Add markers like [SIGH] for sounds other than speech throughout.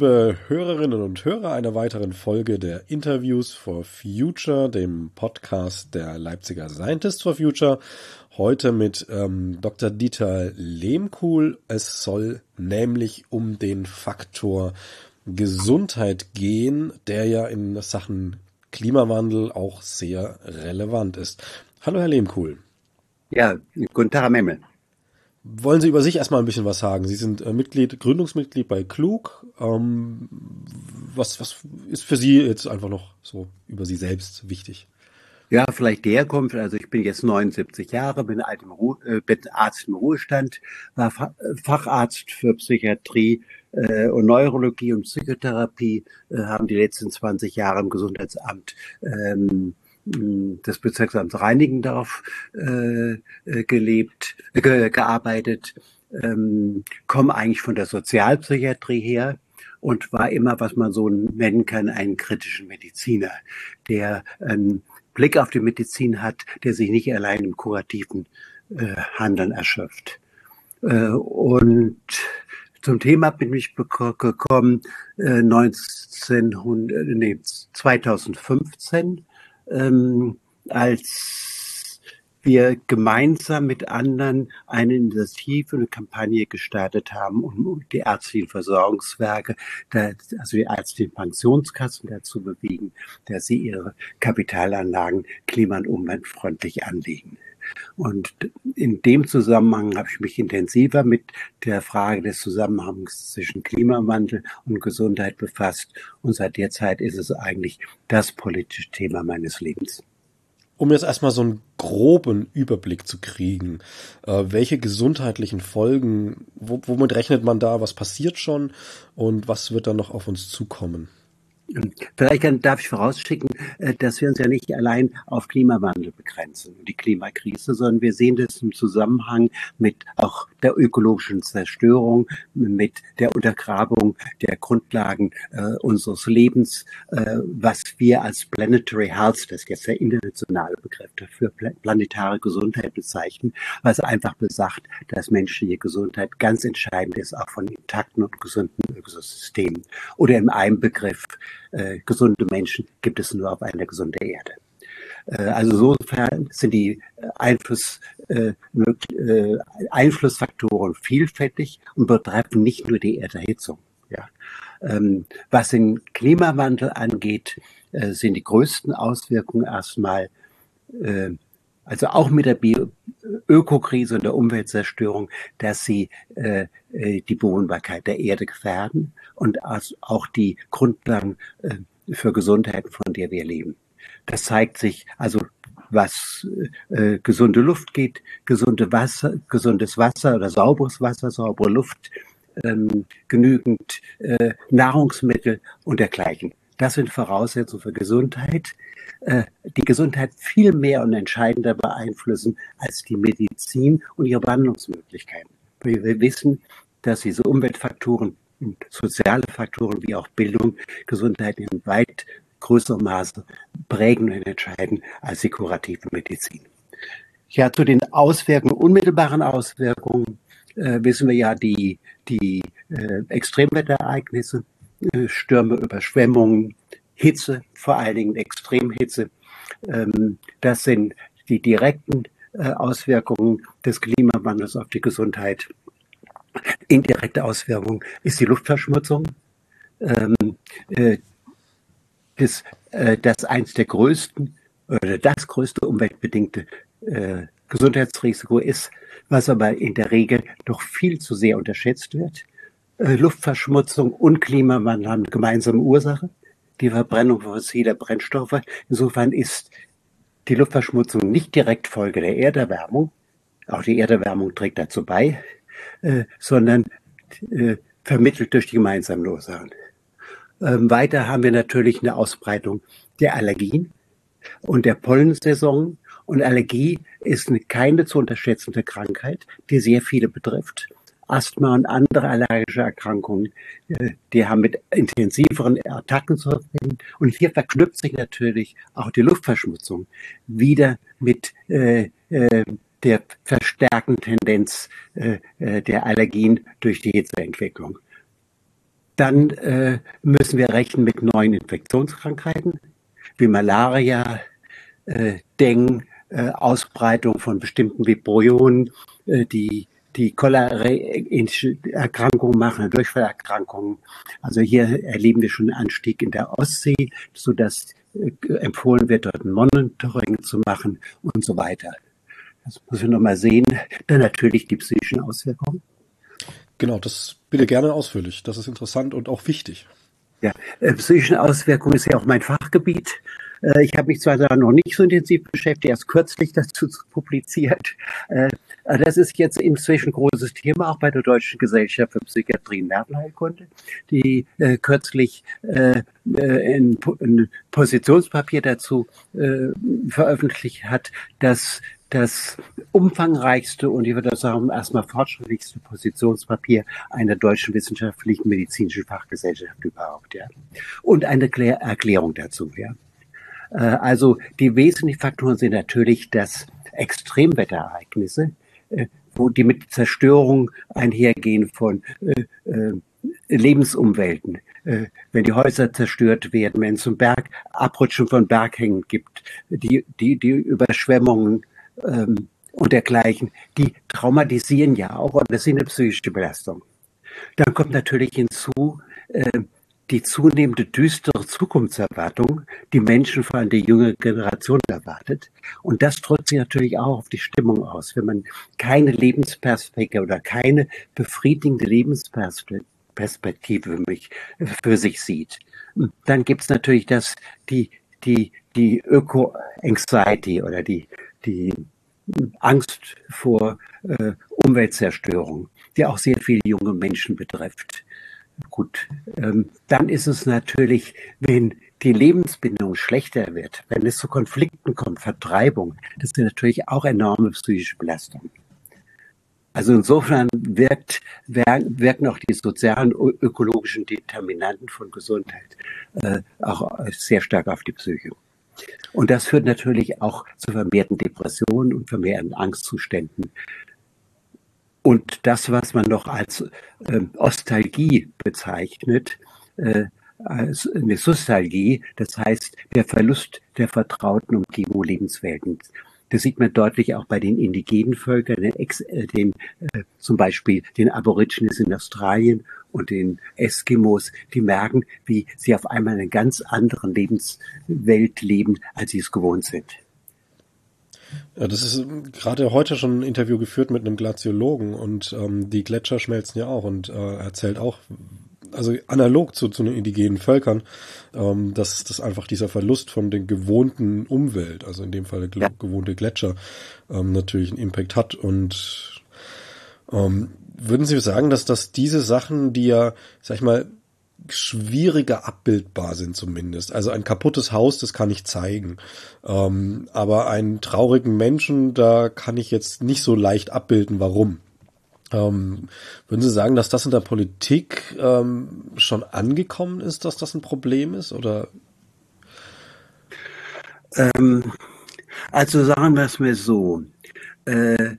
Liebe Hörerinnen und Hörer einer weiteren Folge der Interviews for Future, dem Podcast der Leipziger Scientists for Future. Heute mit ähm, Dr. Dieter Lehmkuhl. Es soll nämlich um den Faktor Gesundheit gehen, der ja in Sachen Klimawandel auch sehr relevant ist. Hallo, Herr Lehmkuhl. Ja, guten Tag, Herr Memmel. Wollen Sie über sich erstmal ein bisschen was sagen? Sie sind äh, Mitglied, Gründungsmitglied bei Klug. Ähm, was, was ist für Sie jetzt einfach noch so über Sie selbst wichtig? Ja, vielleicht die Herkunft. Also ich bin jetzt 79 Jahre, bin, alt im äh, bin Arzt im Ruhestand, war Facharzt für Psychiatrie äh, und Neurologie und Psychotherapie, äh, haben die letzten 20 Jahre im Gesundheitsamt ähm, des Bezirksamts Reinigendorf äh, äh, gelebt, äh, gearbeitet, ähm, komme eigentlich von der Sozialpsychiatrie her und war immer, was man so nennen kann, einen kritischen Mediziner, der einen Blick auf die Medizin hat, der sich nicht allein im kurativen äh, Handeln erschöpft. Äh, und zum Thema bin ich gekommen äh, 1900, nee, 2015 ähm, als wir gemeinsam mit anderen eine Initiative, eine Kampagne gestartet haben, um die ärztlichen Versorgungswerke, also die ärztlichen Pensionskassen dazu bewegen, dass sie ihre Kapitalanlagen klima- und umweltfreundlich anlegen. Und in dem Zusammenhang habe ich mich intensiver mit der Frage des Zusammenhangs zwischen Klimawandel und Gesundheit befasst. Und seit der Zeit ist es eigentlich das politische Thema meines Lebens. Um jetzt erstmal so einen groben Überblick zu kriegen, äh, welche gesundheitlichen Folgen, womit rechnet man da, was passiert schon und was wird dann noch auf uns zukommen? Vielleicht kann, darf ich vorausschicken, äh, dass wir uns ja nicht allein auf Klimawandel begrenzen und die Klimakrise, sondern wir sehen das im Zusammenhang mit auch der ökologischen Zerstörung, mit der Untergrabung der Grundlagen äh, unseres Lebens, äh, was wir als Planetary Health, das ist jetzt der internationale Begriff dafür, planetare Gesundheit bezeichnen, was einfach besagt, dass menschliche Gesundheit ganz entscheidend ist, auch von intakten und gesunden Ökosystemen. Oder in einem Begriff, äh, gesunde Menschen gibt es nur auf einer gesunden Erde. Äh, also insofern sind die äh, Einfluss, äh, äh, Einflussfaktoren vielfältig und betreffen nicht nur die Erderhitzung. Ja. Ähm, was den Klimawandel angeht, äh, sind die größten Auswirkungen erstmal, äh, also auch mit der Bio Ökokrise und der Umweltzerstörung, dass sie äh, die Bewohnbarkeit der Erde gefährden und auch die Grundlagen äh, für Gesundheit, von der wir leben. Das zeigt sich also, was äh, gesunde Luft geht, gesunde Wasser, gesundes Wasser oder sauberes Wasser, saubere Luft, ähm, genügend äh, Nahrungsmittel und dergleichen. Das sind Voraussetzungen für Gesundheit, äh, die Gesundheit viel mehr und entscheidender beeinflussen als die Medizin und ihre Behandlungsmöglichkeiten. Wir wissen, dass diese Umweltfaktoren und soziale Faktoren wie auch Bildung Gesundheit in weit größerem Maße prägen und entscheiden als die kurative Medizin. Ja, zu den Auswirkungen, unmittelbaren Auswirkungen äh, wissen wir ja die, die äh, Extremwetterereignisse, Stürme, Überschwemmungen, Hitze, vor allen Dingen Extremhitze. Ähm, das sind die direkten äh, Auswirkungen des Klimawandels auf die Gesundheit. Indirekte Auswirkung ist die Luftverschmutzung. Ähm, äh, das, äh, das eins der größten oder das größte umweltbedingte äh, Gesundheitsrisiko ist, was aber in der Regel doch viel zu sehr unterschätzt wird. Äh, Luftverschmutzung und Klimawandel haben gemeinsame Ursache, die Verbrennung fossiler Brennstoffe. Insofern ist die Luftverschmutzung nicht direkt Folge der Erderwärmung. Auch die Erderwärmung trägt dazu bei, äh, sondern äh, vermittelt durch die gemeinsamen Ursachen. Ähm, weiter haben wir natürlich eine Ausbreitung der Allergien und der Pollensaison. Und Allergie ist eine keine zu unterschätzende Krankheit, die sehr viele betrifft. Asthma und andere allergische Erkrankungen, äh, die haben mit intensiveren Attacken zu tun. Und hier verknüpft sich natürlich auch die Luftverschmutzung wieder mit äh, äh, der verstärkten Tendenz äh, äh, der Allergien durch die Hitzeentwicklung. Dann äh, müssen wir rechnen mit neuen Infektionskrankheiten wie Malaria, äh, Deng, äh, Ausbreitung von bestimmten Vibrionen, die die cholera-ähnliche Erkrankungen machen, Durchfallerkrankungen. Also hier erleben wir schon einen Anstieg in der Ostsee, so dass äh, empfohlen wird, dort ein Monitoring zu machen und so weiter. Das muss ich nochmal sehen. Dann natürlich die psychischen Auswirkungen. Genau, das bitte gerne ausführlich. Das ist interessant und auch wichtig. Ja, äh, psychische Auswirkungen ist ja auch mein Fachgebiet. Äh, ich habe mich zwar da noch nicht so intensiv beschäftigt, erst kürzlich dazu publiziert. Äh, das ist jetzt inzwischen großes Thema, auch bei der Deutschen Gesellschaft für Psychiatrie und Nervenheilkunde, die äh, kürzlich äh, ein, ein Positionspapier dazu äh, veröffentlicht hat, dass das umfangreichste und ich würde sagen erstmal fortschrittlichste Positionspapier einer deutschen wissenschaftlichen medizinischen Fachgesellschaft überhaupt, ja. Und eine Erklärung dazu, ja. Äh, also die wesentlichen Faktoren sind natürlich, dass Extremwetterereignisse, äh, wo die mit Zerstörung einhergehen von äh, Lebensumwelten, wenn die Häuser zerstört werden, wenn es zum Berg, Abrutschen von Berghängen gibt, die, die, die Überschwemmungen ähm, und dergleichen, die traumatisieren ja auch und das sind eine psychische Belastung. Dann kommt natürlich hinzu, die zunehmende düstere Zukunftserwartung, die Menschen, vor allem die junge Generation erwartet. Und das drückt sich natürlich auch auf die Stimmung aus. Wenn man keine Lebensperspektive oder keine befriedigende Lebensperspektive für, mich, für sich sieht, dann gibt es natürlich das, die, die, die Öko-Anxiety oder die, die Angst vor äh, Umweltzerstörung, die auch sehr viele junge Menschen betrifft. Gut, ähm, dann ist es natürlich, wenn die Lebensbindung schlechter wird, wenn es zu Konflikten kommt, Vertreibung, das sind natürlich auch enorme psychische Belastungen. Also insofern wirkt, wirken auch die sozialen, ökologischen Determinanten von Gesundheit äh, auch sehr stark auf die Psyche. Und das führt natürlich auch zu vermehrten Depressionen und vermehrten Angstzuständen. Und das, was man noch als äh, Ostalgie bezeichnet, äh, als eine Sustalgie, das heißt der Verlust der vertrauten Umgebung Lebenswelten. Das sieht man deutlich auch bei den indigenen Völkern, den, Ex, äh, den äh, zum Beispiel den Aborigines in Australien und den Eskimos, die merken, wie sie auf einmal in einer ganz anderen Lebenswelt leben, als sie es gewohnt sind. Ja, das ist ähm, gerade heute schon ein Interview geführt mit einem Glaziologen und ähm, die Gletscher schmelzen ja auch und äh, erzählt auch, also analog zu, zu den indigenen Völkern, ähm, dass das einfach dieser Verlust von den gewohnten Umwelt, also in dem Fall ja. gewohnte Gletscher, ähm, natürlich einen Impact hat und ähm, würden Sie sagen, dass das diese Sachen, die ja, sag ich mal, schwieriger abbildbar sind zumindest. Also ein kaputtes Haus, das kann ich zeigen. Ähm, aber einen traurigen Menschen, da kann ich jetzt nicht so leicht abbilden, warum. Ähm, würden Sie sagen, dass das in der Politik ähm, schon angekommen ist, dass das ein Problem ist? Oder? Ähm, also sagen wir es mir so. Äh,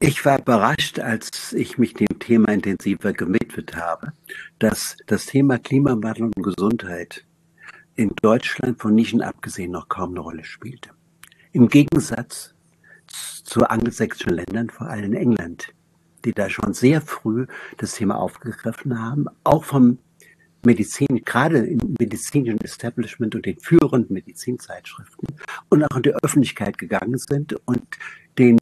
ich war überrascht, als ich mich dem Thema intensiver gewidmet habe, dass das Thema Klimawandel und Gesundheit in Deutschland von Nischen abgesehen noch kaum eine Rolle spielte. Im Gegensatz zu angelsächsischen Ländern, vor allem in England, die da schon sehr früh das Thema aufgegriffen haben, auch vom Medizin, gerade im medizinischen Establishment und den führenden Medizinzeitschriften und auch in die Öffentlichkeit gegangen sind und den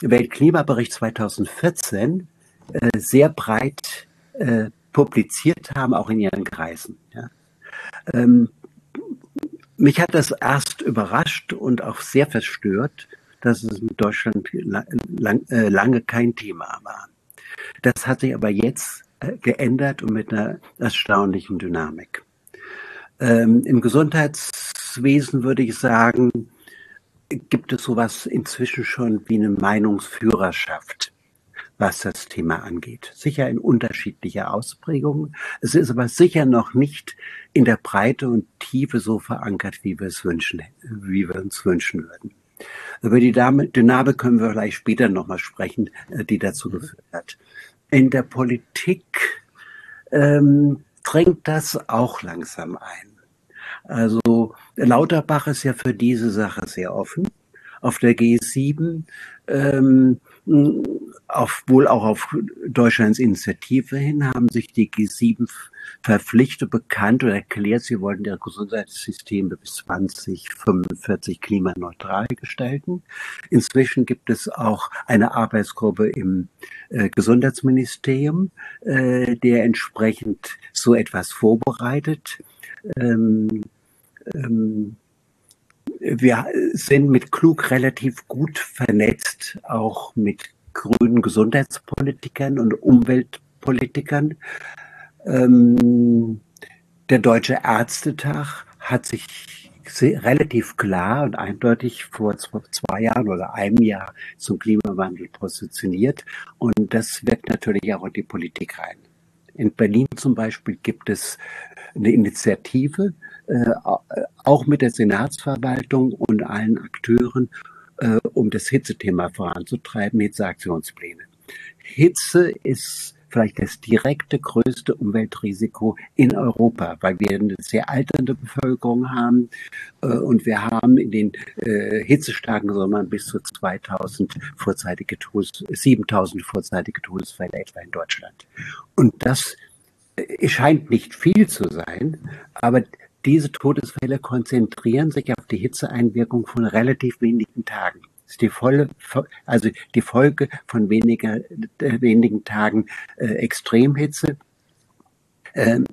Weltklimabericht 2014 äh, sehr breit äh, publiziert haben, auch in ihren Kreisen. Ja. Ähm, mich hat das erst überrascht und auch sehr verstört, dass es in Deutschland lang, lang, äh, lange kein Thema war. Das hat sich aber jetzt äh, geändert und mit einer erstaunlichen Dynamik. Ähm, Im Gesundheitswesen würde ich sagen, gibt es sowas inzwischen schon wie eine Meinungsführerschaft, was das Thema angeht. Sicher in unterschiedlicher Ausprägung. Es ist aber sicher noch nicht in der Breite und Tiefe so verankert, wie wir es wünschen, wie wir uns wünschen würden. Über die Dynamik können wir vielleicht später nochmal sprechen, äh, die dazu mhm. geführt hat. In der Politik ähm, drängt das auch langsam ein. Also Lauterbach ist ja für diese Sache sehr offen. Auf der G7 ähm, auf, wohl auch auf Deutschlands Initiative hin haben sich die G7 verpflichtet, bekannt oder erklärt, sie wollten ihre Gesundheitssysteme bis 2045 klimaneutral gestalten. Inzwischen gibt es auch eine Arbeitsgruppe im äh, Gesundheitsministerium, äh, der entsprechend so etwas vorbereitet. Ähm, ähm, wir sind mit Klug relativ gut vernetzt, auch mit grünen Gesundheitspolitikern und Umweltpolitikern. Ähm, der Deutsche Ärztetag hat sich relativ klar und eindeutig vor zwei Jahren oder einem Jahr zum Klimawandel positioniert. Und das wirkt natürlich auch in die Politik rein. In Berlin zum Beispiel gibt es eine Initiative, äh, auch mit der Senatsverwaltung und allen Akteuren, äh, um das Hitzethema voranzutreiben, Hitzeaktionspläne. Hitze ist vielleicht das direkte größte Umweltrisiko in Europa, weil wir eine sehr alternde Bevölkerung haben äh, und wir haben in den äh, hitzestarken Sommern bis zu 2000 vorzeitige Todes, 7000 vorzeitige Todesfälle etwa in Deutschland. Und das äh, scheint nicht viel zu sein, aber diese Todesfälle konzentrieren sich auf die Hitzeeinwirkung von relativ wenigen Tagen. Das ist die volle, also die Folge von weniger, äh, wenigen Tagen äh, Extremhitze. Ähm,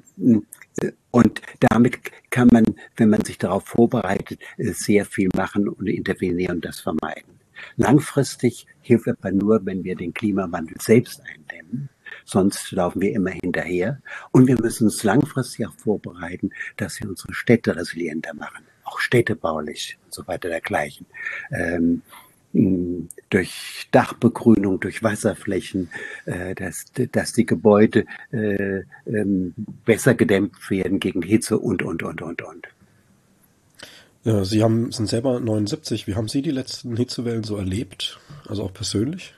äh, und damit kann man, wenn man sich darauf vorbereitet, äh, sehr viel machen und intervenieren und das vermeiden. Langfristig hilft aber nur, wenn wir den Klimawandel selbst eindämmen sonst laufen wir immer hinterher. Und wir müssen uns langfristig auch vorbereiten, dass wir unsere Städte resilienter machen, auch städtebaulich und so weiter dergleichen. Ähm, durch Dachbegrünung, durch Wasserflächen, äh, dass, dass die Gebäude äh, ähm, besser gedämpft werden gegen Hitze und, und, und, und, und. Sie haben, sind selber 79. Wie haben Sie die letzten Hitzewellen so erlebt? Also auch persönlich?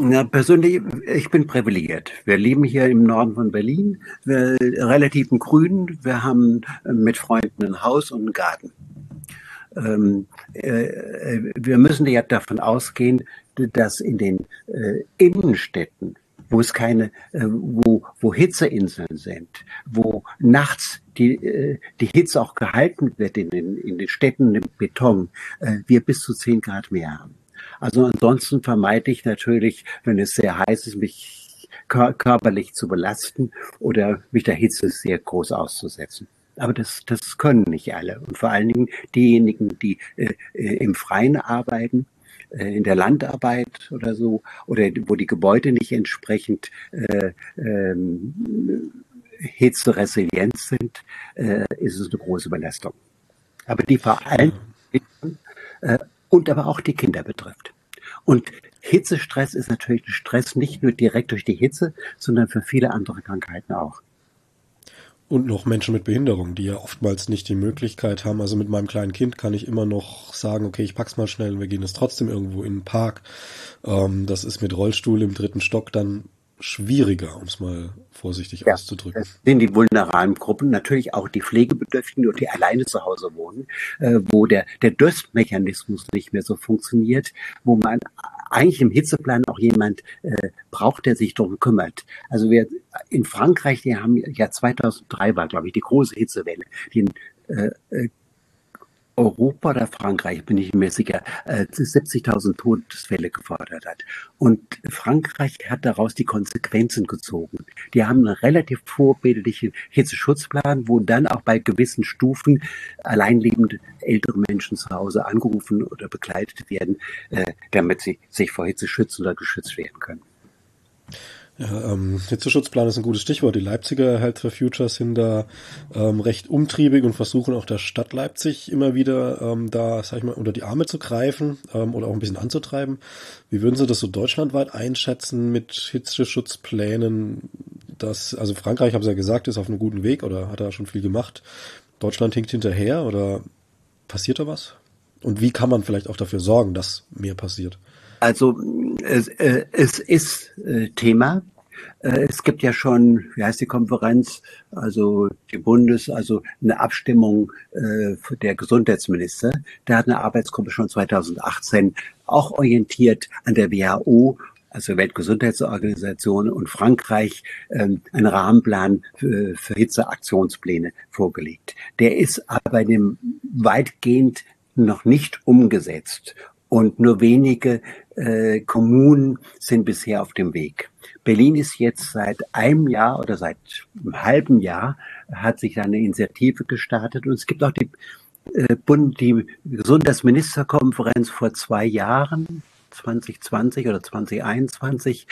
Na, persönlich, ich bin privilegiert. Wir leben hier im Norden von Berlin, relativ grün. Wir haben äh, mit Freunden ein Haus und einen Garten. Ähm, äh, wir müssen ja davon ausgehen, dass in den äh, Innenstädten, wo es keine, äh, wo, wo Hitzeinseln sind, wo nachts die, äh, die Hitze auch gehalten wird in den, in den Städten im Beton, äh, wir bis zu 10 Grad mehr haben. Also ansonsten vermeide ich natürlich, wenn es sehr heiß ist, mich körperlich zu belasten oder mich der Hitze sehr groß auszusetzen. Aber das, das können nicht alle. Und vor allen Dingen diejenigen, die äh, äh im Freien arbeiten, äh, in der Landarbeit oder so, oder wo die Gebäude nicht entsprechend äh, ähm, hitzeresilient sind, äh, ist es eine große Belastung. Aber die vor allem äh, und aber auch die Kinder betrifft. Und Hitzestress ist natürlich ein Stress nicht nur direkt durch die Hitze, sondern für viele andere Krankheiten auch. Und noch Menschen mit Behinderung, die ja oftmals nicht die Möglichkeit haben. Also mit meinem kleinen Kind kann ich immer noch sagen, okay, ich pack's mal schnell und wir gehen jetzt trotzdem irgendwo in den Park. Ähm, das ist mit Rollstuhl im dritten Stock dann schwieriger, um es mal vorsichtig ja, auszudrücken. Das sind die vulnerablen Gruppen, natürlich auch die Pflegebedürftigen und die alleine zu Hause wohnen, äh, wo der, der Durstmechanismus nicht mehr so funktioniert, wo man eigentlich im Hitzeplan auch jemand äh, braucht, der sich darum kümmert. Also wir in Frankreich, die haben ja 2003 war, glaube ich, die große Hitzewelle, die äh, äh Europa oder Frankreich, bin ich mir sicher, 70.000 äh, Todesfälle gefordert hat. Und Frankreich hat daraus die Konsequenzen gezogen. Die haben einen relativ vorbildlichen Hitzeschutzplan, wo dann auch bei gewissen Stufen alleinlebende ältere Menschen zu Hause angerufen oder begleitet werden, äh, damit sie sich vor Hitze schützen oder geschützt werden können. Ja, ähm, Hitzeschutzplan ist ein gutes Stichwort. Die Leipziger Health for Future sind da ähm, recht umtriebig und versuchen auch der Stadt Leipzig immer wieder ähm, da, sag ich mal, unter die Arme zu greifen ähm, oder auch ein bisschen anzutreiben. Wie würden Sie das so deutschlandweit einschätzen mit Hitzeschutzplänen? Das, also Frankreich, haben Sie ja gesagt, ist auf einem guten Weg oder hat da schon viel gemacht. Deutschland hinkt hinterher oder passiert da was? Und wie kann man vielleicht auch dafür sorgen, dass mehr passiert? Also es, äh, es ist äh, Thema. Äh, es gibt ja schon, wie heißt die Konferenz, also die Bundes, also eine Abstimmung äh, der Gesundheitsminister. Da hat eine Arbeitsgruppe schon 2018 auch orientiert an der WHO also Weltgesundheitsorganisation und Frankreich, ähm, einen Rahmenplan für, für Hitzeaktionspläne vorgelegt. Der ist aber dem weitgehend noch nicht umgesetzt und nur wenige äh, Kommunen sind bisher auf dem Weg. Berlin ist jetzt seit einem Jahr oder seit einem halben Jahr hat sich eine Initiative gestartet und es gibt auch die äh, Bund, die Gesundheitsministerkonferenz vor zwei Jahren, 2020 oder 2021,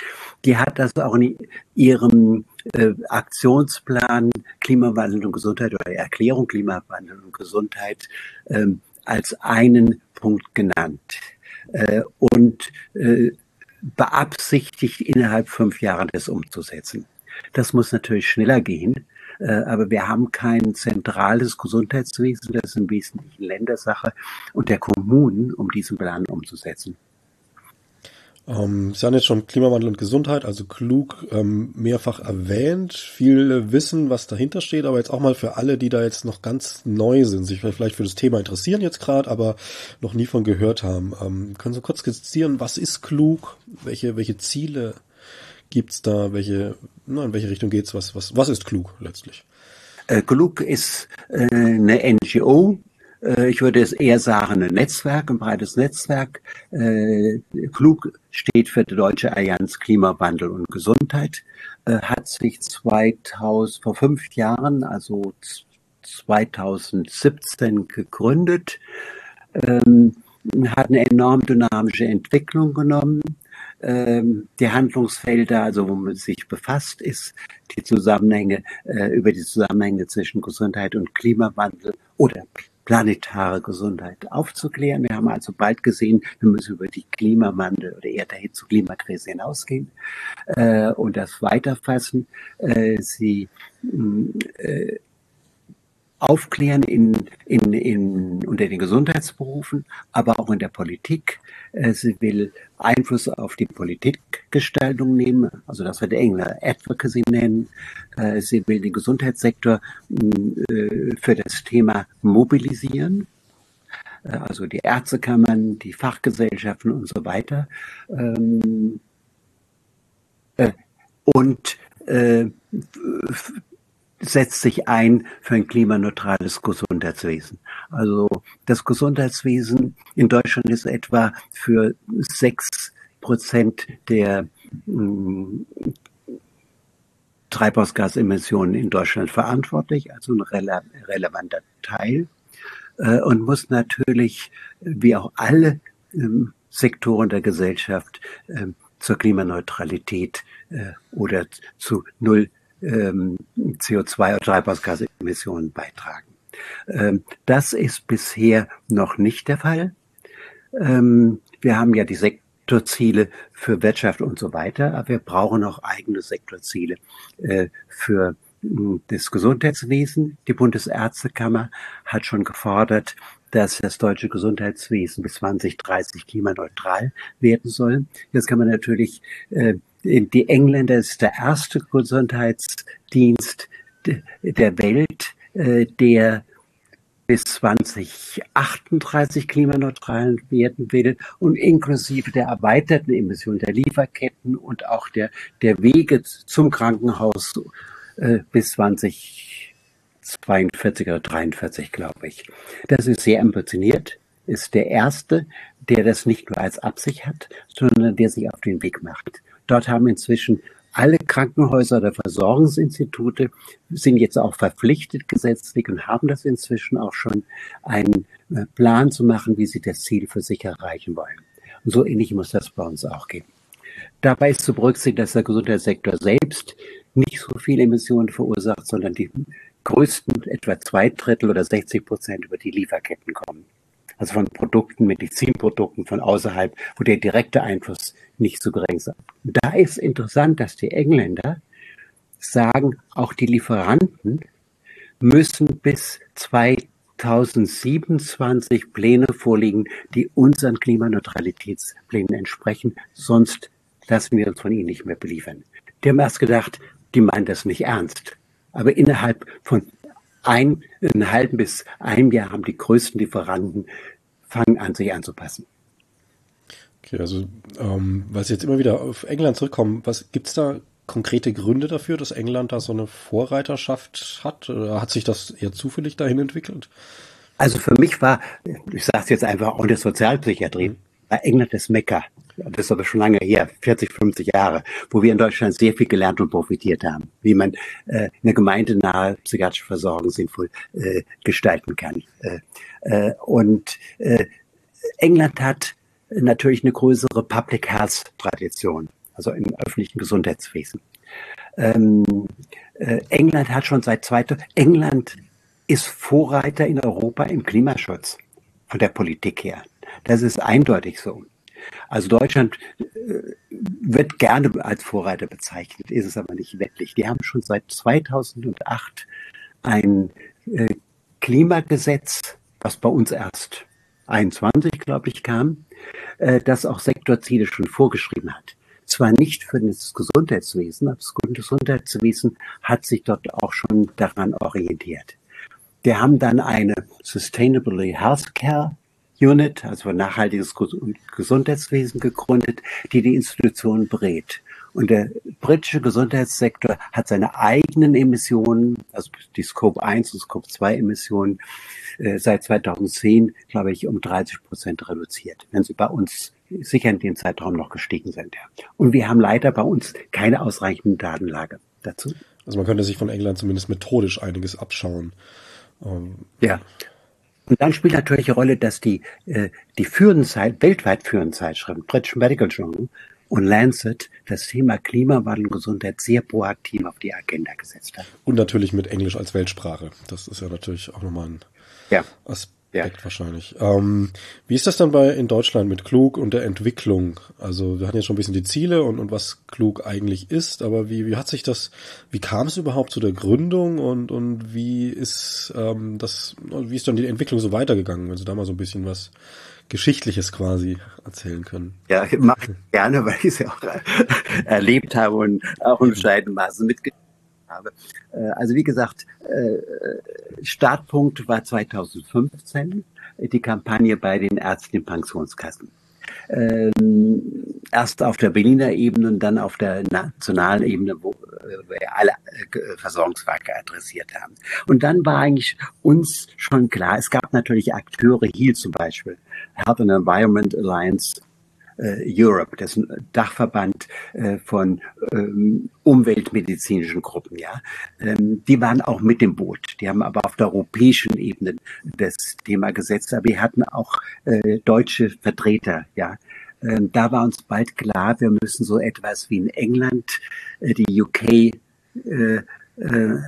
die hat das auch in ihrem äh, Aktionsplan Klimawandel und Gesundheit oder Erklärung Klimawandel und Gesundheit ähm, als einen Punkt genannt. Äh, und äh, beabsichtigt, innerhalb fünf Jahren das umzusetzen. Das muss natürlich schneller gehen, äh, aber wir haben kein zentrales Gesundheitswesen, das ist im Wesentlichen Ländersache und der Kommunen, um diesen Plan umzusetzen. Ähm, Sie haben jetzt schon Klimawandel und Gesundheit, also klug, ähm, mehrfach erwähnt. Viel Wissen, was dahinter steht, aber jetzt auch mal für alle, die da jetzt noch ganz neu sind, sich vielleicht für das Thema interessieren jetzt gerade, aber noch nie von gehört haben. Ähm, können Sie kurz skizzieren, was ist klug? Welche, welche Ziele gibt's da? Welche, na, in welche Richtung geht's? Was, was, was ist klug letztlich? Äh, klug ist äh, eine NGO, ich würde es eher sagen, ein Netzwerk, ein breites Netzwerk. Äh, klug steht für die Deutsche Allianz Klimawandel und Gesundheit, äh, hat sich 2000, vor fünf Jahren, also 2017 gegründet, ähm, hat eine enorm dynamische Entwicklung genommen. Ähm, die Handlungsfelder, also womit man sich befasst, ist die Zusammenhänge, über die Zusammenhänge zwischen Gesundheit und Klimawandel oder planetare Gesundheit aufzuklären. Wir haben also bald gesehen, wir müssen über die Klimawandel oder eher dahin zur Klimakrise hinausgehen äh, und das weiterfassen. Äh, sie äh, aufklären in, in, in, unter den Gesundheitsberufen, aber auch in der Politik. Äh, sie will Einfluss auf die Politikgestaltung nehmen, also das wird Engler Advocacy nennen. Äh, sie will den Gesundheitssektor äh, für das Thema mobilisieren also die Ärztekammern, die Fachgesellschaften und so weiter. Ähm, und setzt sich ein für ein klimaneutrales Gesundheitswesen. Also das Gesundheitswesen in Deutschland ist etwa für sechs Prozent der mh, mm, Treibhausgasemissionen in Deutschland verantwortlich, also ein rele relevanter Teil äh, und muss natürlich, wie auch alle ähm, Sektoren der Gesellschaft, äh, zur Klimaneutralität äh, oder zu Null ähm, CO2- und Treibhausgasemissionen beitragen. Ähm, das ist bisher noch nicht der Fall. Ähm, wir haben ja die Sektorziele für Wirtschaft und so weiter, aber wir brauchen auch eigene Sektorziele äh, für hm, das Gesundheitswesen. Die Bundesärztekammer hat schon gefordert, dass das deutsche Gesundheitswesen bis 2030 klimaneutral werden soll. Jetzt kann man natürlich äh, die Engländer ist der erste Gesundheitsdienst der Welt, äh, der bis 2038 klimaneutral werden will und inklusive der erweiterten Emissionen der Lieferketten und auch der, der Wege zum Krankenhaus äh, bis 2042 oder 43, glaube ich. Das ist sehr ambitioniert, ist der erste, der das nicht nur als Absicht hat, sondern der sich auf den Weg macht. Dort haben inzwischen alle Krankenhäuser oder Versorgungsinstitute sind jetzt auch verpflichtet gesetzlich und haben das inzwischen auch schon einen äh, Plan zu machen, wie sie das Ziel für sich erreichen wollen. Und so ähnlich muss das bei uns auch gehen. Dabei ist zu berücksichtigen, dass der Gesundheitssektor selbst nicht so viele Emissionen verursacht, sondern die größten etwa zwei Drittel oder 60 Prozent über die Lieferketten kommen also von Produkten, Medizinprodukten von außerhalb, wo der direkte Einfluss nicht so gering ist. Da ist interessant, dass die Engländer sagen, auch die Lieferanten müssen bis 2027 Pläne vorlegen, die unseren Klimaneutralitätsplänen entsprechen, sonst lassen wir uns von ihnen nicht mehr beliefern. Die haben erst gedacht, die meinen das nicht ernst. Aber innerhalb von ein, einem halben bis einem Jahr haben die größten Lieferanten fangen an, sich anzupassen. Okay, also ähm, weil Sie jetzt immer wieder auf England zurückkommen, was gibt's da konkrete Gründe dafür, dass England da so eine Vorreiterschaft hat? Oder hat sich das eher zufällig dahin entwickelt? Also für mich war, ich sage es jetzt einfach auch in der Sozialpsychiatrie, mhm. England das Mekka. Das ist aber schon lange her, 40, 50 Jahre, wo wir in Deutschland sehr viel gelernt und profitiert haben, wie man äh, eine gemeindenahe psychiatrische Versorgung sinnvoll äh, gestalten kann. Äh, äh, und äh, England hat natürlich eine größere Public Health Tradition, also im öffentlichen Gesundheitswesen. Ähm, äh, England hat schon seit zweiter, England ist Vorreiter in Europa im Klimaschutz von der Politik her. Das ist eindeutig so. Also Deutschland äh, wird gerne als Vorreiter bezeichnet, ist es aber nicht wirklich. Die haben schon seit 2008 ein äh, Klimagesetz, was bei uns erst 21, glaube ich, kam, äh, das auch Sektorziele schon vorgeschrieben hat. Zwar nicht für das Gesundheitswesen, aber das Gesundheitswesen hat sich dort auch schon daran orientiert. Wir haben dann eine Sustainably Healthcare Unit, also nachhaltiges Gesundheitswesen gegründet, die die Institutionen berät. Und der britische Gesundheitssektor hat seine eigenen Emissionen, also die Scope 1 und Scope 2 Emissionen, äh, seit 2010, glaube ich, um 30 Prozent reduziert, wenn sie bei uns sicher in dem Zeitraum noch gestiegen sind. Ja. Und wir haben leider bei uns keine ausreichende Datenlage dazu. Also man könnte sich von England zumindest methodisch einiges abschauen. Ähm, ja. Und dann spielt natürlich eine Rolle, dass die, äh, die führenden Zeit, weltweit führenden Zeitschriften, British Medical Journal und Lancet, das Thema Klimawandel und Gesundheit sehr proaktiv auf die Agenda gesetzt haben. Und natürlich mit Englisch als Weltsprache. Das ist ja natürlich auch nochmal ein ja. Aspekt ja. wahrscheinlich. Ähm, wie ist das dann bei in Deutschland mit Klug und der Entwicklung? Also wir hatten ja schon ein bisschen die Ziele und, und was Klug eigentlich ist, aber wie, wie hat sich das, wie kam es überhaupt zu der Gründung und, und wie ist ähm, das, wie ist dann die Entwicklung so weitergegangen, wenn Sie da mal so ein bisschen was Geschichtliches quasi erzählen können. Ja, mache ich gerne, weil ich es ja auch [LAUGHS] erlebt habe und auch in bescheidenen Maßen mitgenommen habe. Äh, also wie gesagt, äh, Startpunkt war 2015 die Kampagne bei den Ärzten in Pensionskassen. Ähm, erst auf der Berliner Ebene und dann auf der nationalen Ebene, wo äh, wir alle Versorgungswerke adressiert haben. Und dann war eigentlich uns schon klar, es gab natürlich Akteure, hier zum Beispiel, Health and Environment Alliance, Europe, das Dachverband äh, von ähm, umweltmedizinischen Gruppen, ja. Ähm, die waren auch mit dem Boot. Die haben aber auf der europäischen Ebene das Thema gesetzt. Aber wir hatten auch äh, deutsche Vertreter, ja. Ähm, da war uns bald klar, wir müssen so etwas wie in England, äh, die UK, äh, äh,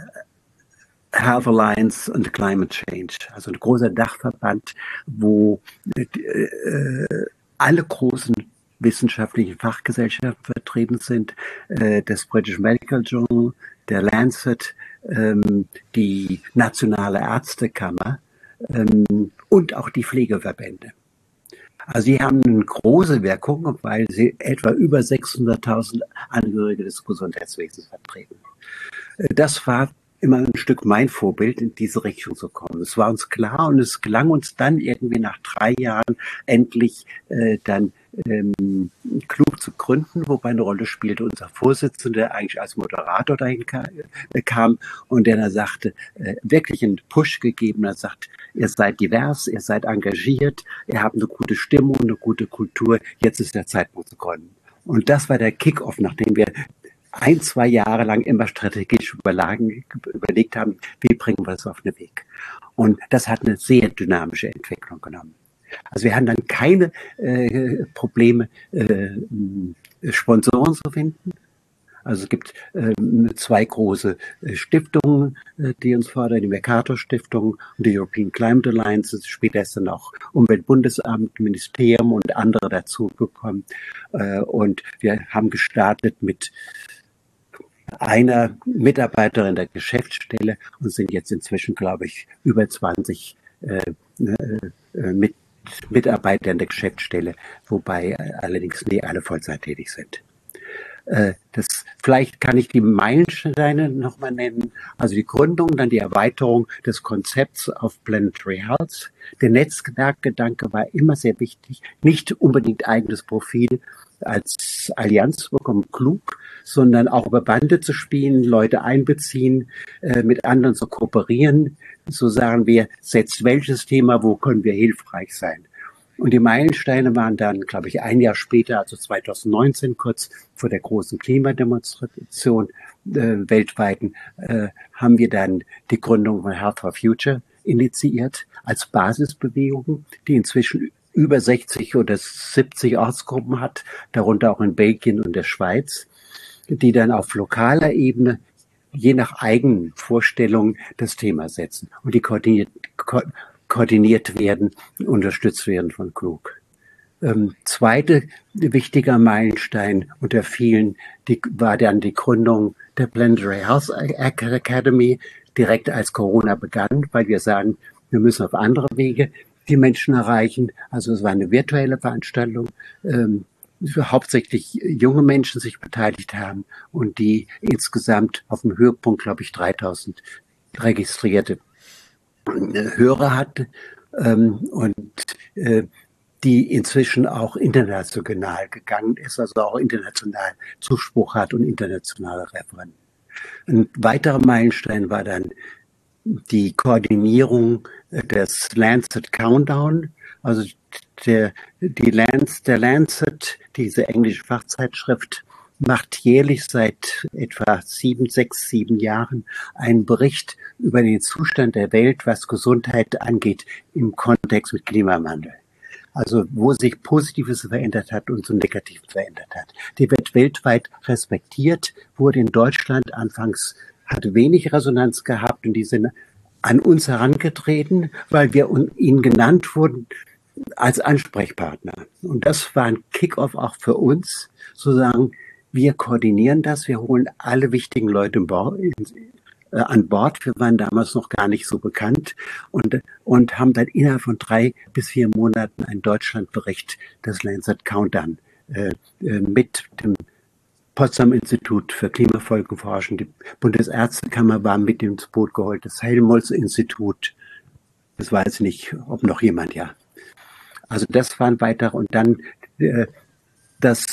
Health Alliance und Climate Change, also ein großer Dachverband, wo äh, äh alle großen wissenschaftlichen Fachgesellschaften vertreten sind, äh, das British Medical Journal, der Lancet, ähm, die Nationale Ärztekammer ähm, und auch die Pflegeverbände. Also sie haben eine große Wirkung, weil sie etwa über 600.000 Angehörige des Gesundheitswesens vertreten. Äh, das war immer ein Stück mein Vorbild, in diese Richtung zu kommen. Es war uns klar und es gelang uns dann irgendwie nach drei Jahren endlich äh, dann ähm, klug zu gründen, wobei eine Rolle spielte unser Vorsitzender eigentlich als Moderator dahin äh, kam und der dann sagte, äh, wirklich einen Push gegeben hat, sagt, ihr seid divers, ihr seid engagiert, ihr habt eine gute Stimmung, eine gute Kultur, jetzt ist der Zeitpunkt zu gründen. Und das war der Kickoff, nachdem wir ein, zwei Jahre lang immer strategisch überlagen, überlegt haben, wie bringen wir das auf den Weg. Und das hat eine sehr dynamische Entwicklung genommen. Also wir haben dann keine äh, Probleme, äh, Sponsoren zu finden. Also es gibt äh, zwei große äh, Stiftungen, äh, die uns fördern, die Mercator Stiftung und die European Climate Alliance. Später ist dann auch Umweltbundesamt, Ministerium und andere dazu. Äh, und wir haben gestartet mit einer Mitarbeiterin der Geschäftsstelle und sind jetzt inzwischen, glaube ich, über 20 äh, äh, mit, Mitarbeiter in der Geschäftsstelle, wobei allerdings nie alle Vollzeit tätig sind. Äh, das, vielleicht kann ich die Meilensteine nochmal nennen. Also die Gründung, dann die Erweiterung des Konzepts auf Planetary Health. Der Netzwerkgedanke war immer sehr wichtig. Nicht unbedingt eigenes Profil als Allianz bekommen, klug, sondern auch über Bande zu spielen, Leute einbeziehen, äh, mit anderen zu kooperieren. So sagen wir, setzt welches Thema, wo können wir hilfreich sein. Und die Meilensteine waren dann, glaube ich, ein Jahr später, also 2019, kurz vor der großen Klimademonstration äh, weltweiten, äh, haben wir dann die Gründung von Health for Future initiiert als Basisbewegung, die inzwischen über 60 oder 70 Ortsgruppen hat, darunter auch in Belgien und der Schweiz, die dann auf lokaler Ebene je nach eigenen Vorstellungen das Thema setzen. Und die koordiniert, ko koordiniert werden, unterstützt werden von Klug. Ähm, zweite wichtiger Meilenstein unter vielen die, war dann die Gründung der Planetary Health Academy direkt als Corona begann, weil wir sagen, wir müssen auf andere Wege die Menschen erreichen. Also es war eine virtuelle Veranstaltung, ähm, hauptsächlich junge Menschen sich beteiligt haben und die insgesamt auf dem Höhepunkt, glaube ich, 3000 registrierte Hörer hatte ähm, und äh, die inzwischen auch international gegangen ist, also auch international Zuspruch hat und internationale Referenten. Ein weiterer Meilenstein war dann die Koordinierung des Lancet Countdown, also der, die Lance, der Lancet, diese englische Fachzeitschrift, macht jährlich seit etwa sieben, sechs, sieben Jahren einen Bericht über den Zustand der Welt, was Gesundheit angeht, im Kontext mit Klimawandel. Also wo sich Positives verändert hat und so Negatives verändert hat. Die wird weltweit respektiert, wurde in Deutschland anfangs hat wenig Resonanz gehabt und die sind an uns herangetreten, weil wir ihnen genannt wurden als Ansprechpartner. Und das war ein Kickoff auch für uns, zu sagen, wir koordinieren das, wir holen alle wichtigen Leute äh, an Bord. Wir waren damals noch gar nicht so bekannt und, und haben dann innerhalb von drei bis vier Monaten einen Deutschlandbericht des Lancet Countdown äh, äh, mit dem Potsdam Institut für Klimafolgenforschung, die Bundesärztekammer war mit ins Boot geholt, das Helmholtz Institut, das weiß nicht, ob noch jemand, ja. Also das waren weitere und dann, äh, dass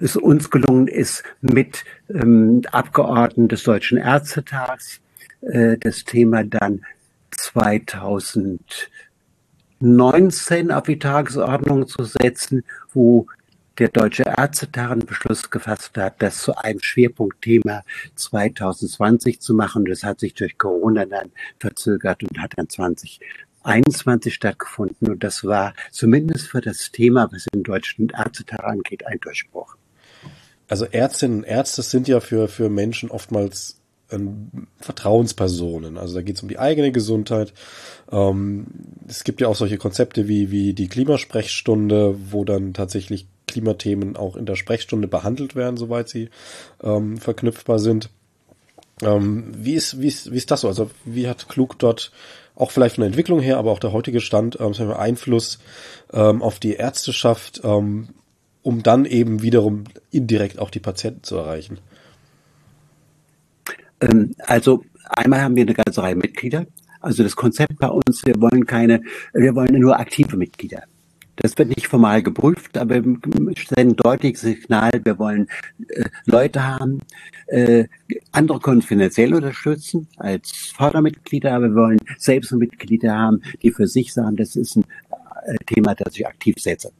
es uns gelungen ist, mit ähm, Abgeordneten des Deutschen Ärztetags äh, das Thema dann 2019 auf die Tagesordnung zu setzen, wo der Deutsche Ärztetag einen Beschluss gefasst hat, das zu einem Schwerpunktthema 2020 zu machen. Das hat sich durch Corona dann verzögert und hat dann 2021 stattgefunden. Und das war zumindest für das Thema, was den Deutschen Ärztetag angeht, ein Durchbruch. Also Ärztinnen und Ärzte sind ja für, für Menschen oftmals ähm, Vertrauenspersonen. Also da geht es um die eigene Gesundheit. Ähm, es gibt ja auch solche Konzepte wie, wie die Klimasprechstunde, wo dann tatsächlich Klimathemen auch in der Sprechstunde behandelt werden, soweit sie ähm, verknüpfbar sind. Ähm, wie, ist, wie, ist, wie ist das so? Also wie hat Klug dort auch vielleicht von der Entwicklung her, aber auch der heutige Stand ähm, Einfluss ähm, auf die Ärzteschaft, ähm, um dann eben wiederum indirekt auch die Patienten zu erreichen? Ähm, also einmal haben wir eine ganze Reihe Mitglieder. Also das Konzept bei uns, wir wollen keine, wir wollen nur aktive Mitglieder. Das wird nicht formal geprüft, aber wir senden deutliches Signal, wir wollen äh, Leute haben. Äh, andere können finanziell unterstützen als Fördermitglieder, aber wir wollen selbst Mitglieder haben, die für sich sagen, das ist ein äh, Thema, das ich aktiv setze.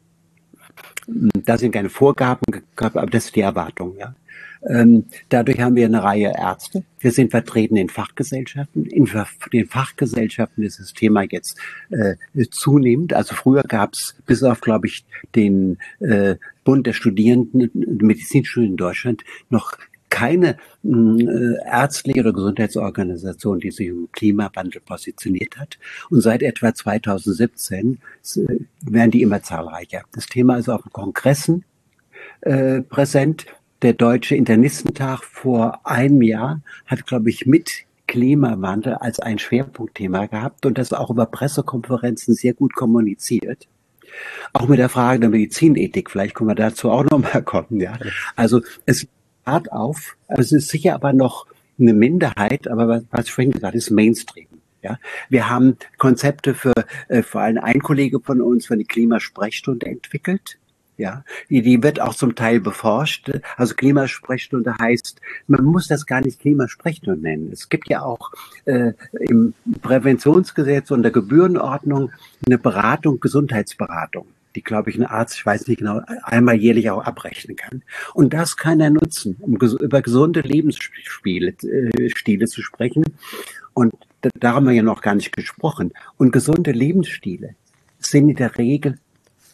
Da sind keine Vorgaben aber das ist die Erwartung. Ja. Ähm, dadurch haben wir eine Reihe Ärzte. Wir sind vertreten in Fachgesellschaften. In den Fachgesellschaften ist das Thema jetzt äh, zunehmend. Also früher gab es bis auf, glaube ich, den äh, Bund der Studierenden, Medizinstudien in Deutschland noch keine äh, ärztliche oder Gesundheitsorganisation, die sich um Klimawandel positioniert hat. Und seit etwa 2017 äh, werden die immer zahlreicher. Das Thema ist auf Kongressen äh, präsent. Der Deutsche Internistentag vor einem Jahr hat, glaube ich, mit Klimawandel als ein Schwerpunktthema gehabt und das auch über Pressekonferenzen sehr gut kommuniziert. Auch mit der Frage der Medizinethik, vielleicht können wir dazu auch noch mal kommen, ja. Also es Fahrt auf. Es ist sicher aber noch eine Minderheit, aber was, ich vorhin gesagt ist Mainstream. Ja, wir haben Konzepte für äh, vor allem ein Kollege von uns für eine Klimasprechstunde entwickelt. Ja, die, die wird auch zum Teil beforscht. Also Klimasprechstunde heißt, man muss das gar nicht Klimasprechstunde nennen. Es gibt ja auch äh, im Präventionsgesetz und der Gebührenordnung eine Beratung, Gesundheitsberatung die, glaube ich, ein Arzt, ich weiß nicht genau, einmal jährlich auch abrechnen kann. Und das kann er nutzen, um ges über gesunde Lebensstile äh, zu sprechen. Und da haben wir ja noch gar nicht gesprochen. Und gesunde Lebensstile sind in der Regel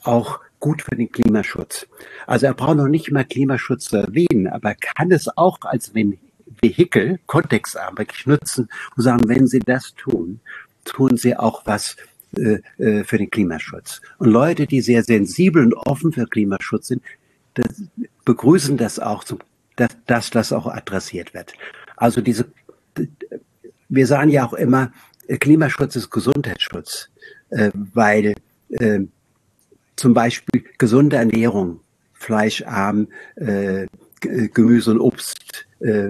auch gut für den Klimaschutz. Also er braucht noch nicht mal Klimaschutz zu erwähnen, aber er kann es auch als Vehikel, kontextarm wirklich nutzen und sagen, wenn Sie das tun, tun Sie auch was äh, äh, für den Klimaschutz. Und Leute, die sehr sensibel und offen für Klimaschutz sind, das, begrüßen das auch, zum, dass, dass das auch adressiert wird. Also diese, wir sagen ja auch immer, Klimaschutz ist Gesundheitsschutz, äh, weil äh, zum Beispiel gesunde Ernährung, fleischarm, äh, Gemüse und Obst äh,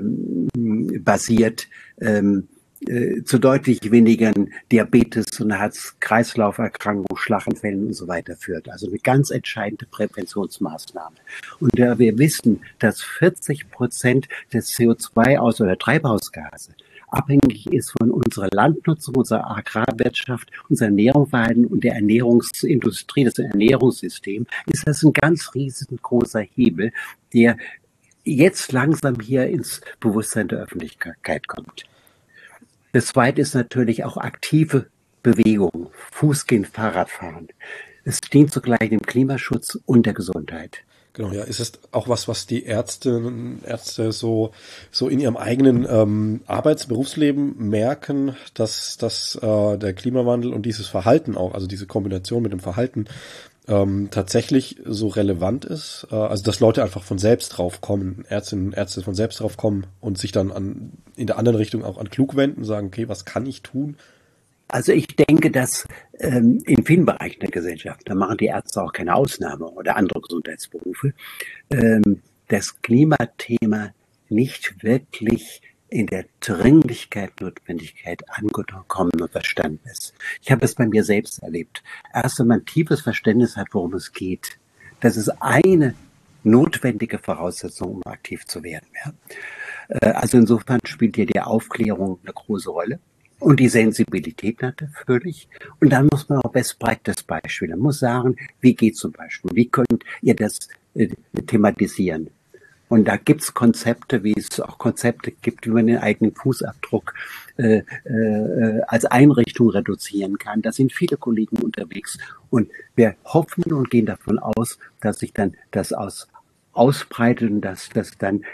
basiert, ähm, äh, zu deutlich weniger Diabetes und Herz-Kreislauf-Erkrankungen, Schlaganfällen und so weiter führt. Also eine ganz entscheidende Präventionsmaßnahme. Und da wir wissen, dass 40 Prozent des CO2 aus oder Treibhausgase abhängig ist von unserer Landnutzung, unserer Agrarwirtschaft, unser Ernährungsverhalten und der Ernährungsindustrie, das Ernährungssystem, ist das ein ganz riesengroßer Hebel, der jetzt langsam hier ins Bewusstsein der Öffentlichkeit kommt. Das zweite ist natürlich auch aktive Bewegung, Fußgehen, Fahrradfahren. Es dient zugleich dem Klimaschutz und der Gesundheit. Genau, ja, ist es auch was, was die Ärzte, Ärzte so, so in ihrem eigenen ähm, Arbeits-, Berufsleben merken, dass, dass äh, der Klimawandel und dieses Verhalten auch, also diese Kombination mit dem Verhalten, ähm, tatsächlich so relevant ist. Äh, also dass Leute einfach von selbst drauf kommen, Ärztinnen und Ärzte von selbst drauf kommen und sich dann an, in der anderen Richtung auch an klug wenden und sagen, okay, was kann ich tun? Also ich denke, dass ähm, in vielen Bereichen der Gesellschaft, da machen die Ärzte auch keine Ausnahme oder andere Gesundheitsberufe, ähm, das Klimathema nicht wirklich in der Dringlichkeit, Notwendigkeit angekommen und verstanden ist. Ich habe es bei mir selbst erlebt. Erst wenn man tiefes Verständnis hat, worum es geht, das ist eine notwendige Voraussetzung, um aktiv zu werden. Ja? Äh, also insofern spielt hier die Aufklärung eine große Rolle. Und die Sensibilität natürlich. Und dann muss man auch Best Practice Beispiele. Man muss sagen, wie geht zum Beispiel? Wie könnt ihr das äh, thematisieren? Und da gibt's Konzepte, wie es auch Konzepte gibt, wie man den eigenen Fußabdruck äh, äh, als Einrichtung reduzieren kann. Da sind viele Kollegen unterwegs. Und wir hoffen und gehen davon aus, dass sich dann das aus, ausbreitet und dass das dann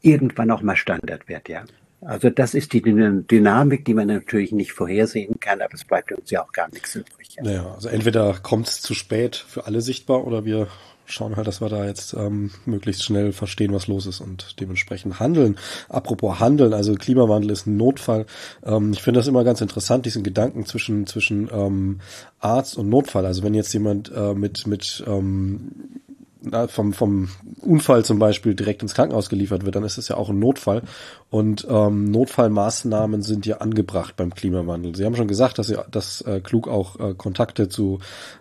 irgendwann auch mal Standard wird, ja. Also das ist die Dynamik, die man natürlich nicht vorhersehen kann, aber es bleibt uns ja auch gar nichts übrig. Ja. Naja, also entweder kommt es zu spät für alle sichtbar oder wir schauen halt, dass wir da jetzt ähm, möglichst schnell verstehen, was los ist und dementsprechend handeln. Apropos handeln, also Klimawandel ist ein Notfall. Ähm, ich finde das immer ganz interessant, diesen Gedanken zwischen zwischen ähm, Arzt und Notfall. Also wenn jetzt jemand äh, mit mit ähm, vom, vom Unfall zum Beispiel direkt ins Krankenhaus geliefert wird, dann ist es ja auch ein Notfall. Und ähm, Notfallmaßnahmen sind ja angebracht beim Klimawandel. Sie haben schon gesagt, dass, sie, dass äh, Klug auch äh, Kontakte zu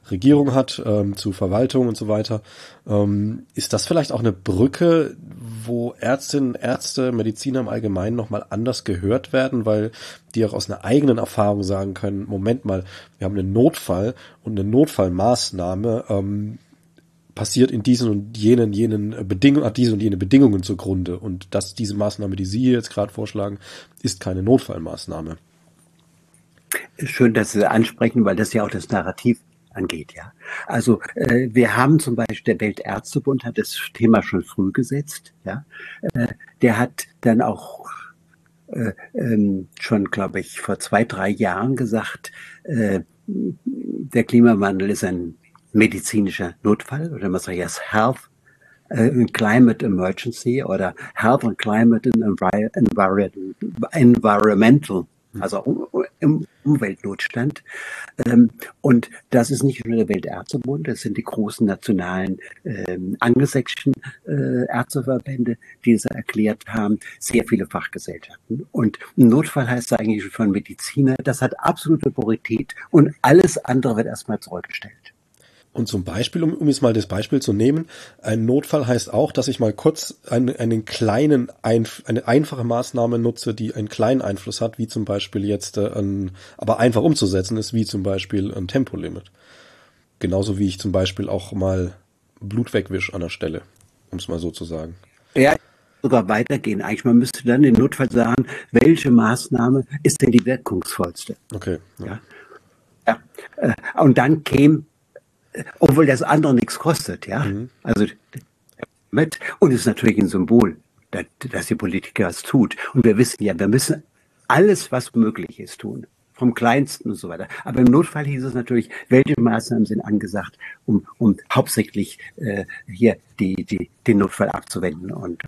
Regierung hat, ähm, zu Verwaltung und so weiter. Ähm, ist das vielleicht auch eine Brücke, wo Ärztinnen, Ärzte, Mediziner im Allgemeinen nochmal anders gehört werden, weil die auch aus einer eigenen Erfahrung sagen können, Moment mal, wir haben einen Notfall und eine Notfallmaßnahme, ähm, passiert in diesen und jenen, jenen Bedingungen, hat diese und jene Bedingungen zugrunde. Und dass diese Maßnahme, die Sie jetzt gerade vorschlagen, ist keine Notfallmaßnahme. Schön, dass Sie ansprechen, weil das ja auch das Narrativ angeht, ja. Also äh, wir haben zum Beispiel, der Weltärztebund hat das Thema schon früh gesetzt, ja. Äh, der hat dann auch äh, ähm, schon, glaube ich, vor zwei, drei Jahren gesagt, äh, der Klimawandel ist ein medizinischer Notfall oder man sagt jetzt Health uh, Climate Emergency oder Health and Climate and Envi Environmental also im Umweltnotstand. Ähm, und das ist nicht nur der Weltärztebund, das sind die großen nationalen ähm, angelsächsischen äh, Ärzteverbände, die es erklärt haben, sehr viele Fachgesellschaften. Und Notfall heißt eigentlich von Mediziner, das hat absolute Priorität und alles andere wird erstmal zurückgestellt. Und zum Beispiel, um, um jetzt mal das Beispiel zu nehmen, ein Notfall heißt auch, dass ich mal kurz einen, einen kleinen, Einf eine einfache Maßnahme nutze, die einen kleinen Einfluss hat, wie zum Beispiel jetzt, äh, ein, aber einfach umzusetzen ist, wie zum Beispiel ein Tempolimit. Genauso wie ich zum Beispiel auch mal Blut wegwisch an der Stelle, um es mal so zu sagen. Ja, sogar weitergehen. Eigentlich, man müsste dann im Notfall sagen, welche Maßnahme ist denn die wirkungsvollste? Okay. Ja. ja. ja. Äh, und dann käme obwohl das andere nichts kostet, ja. Mhm. Also mit und es ist natürlich ein Symbol, dass, dass die Politiker es tut. Und wir wissen ja, wir müssen alles, was möglich ist, tun. Vom Kleinsten und so weiter. Aber im Notfall hieß es natürlich, welche Maßnahmen sind angesagt, um, um hauptsächlich äh, hier die, die, den Notfall abzuwenden. Und,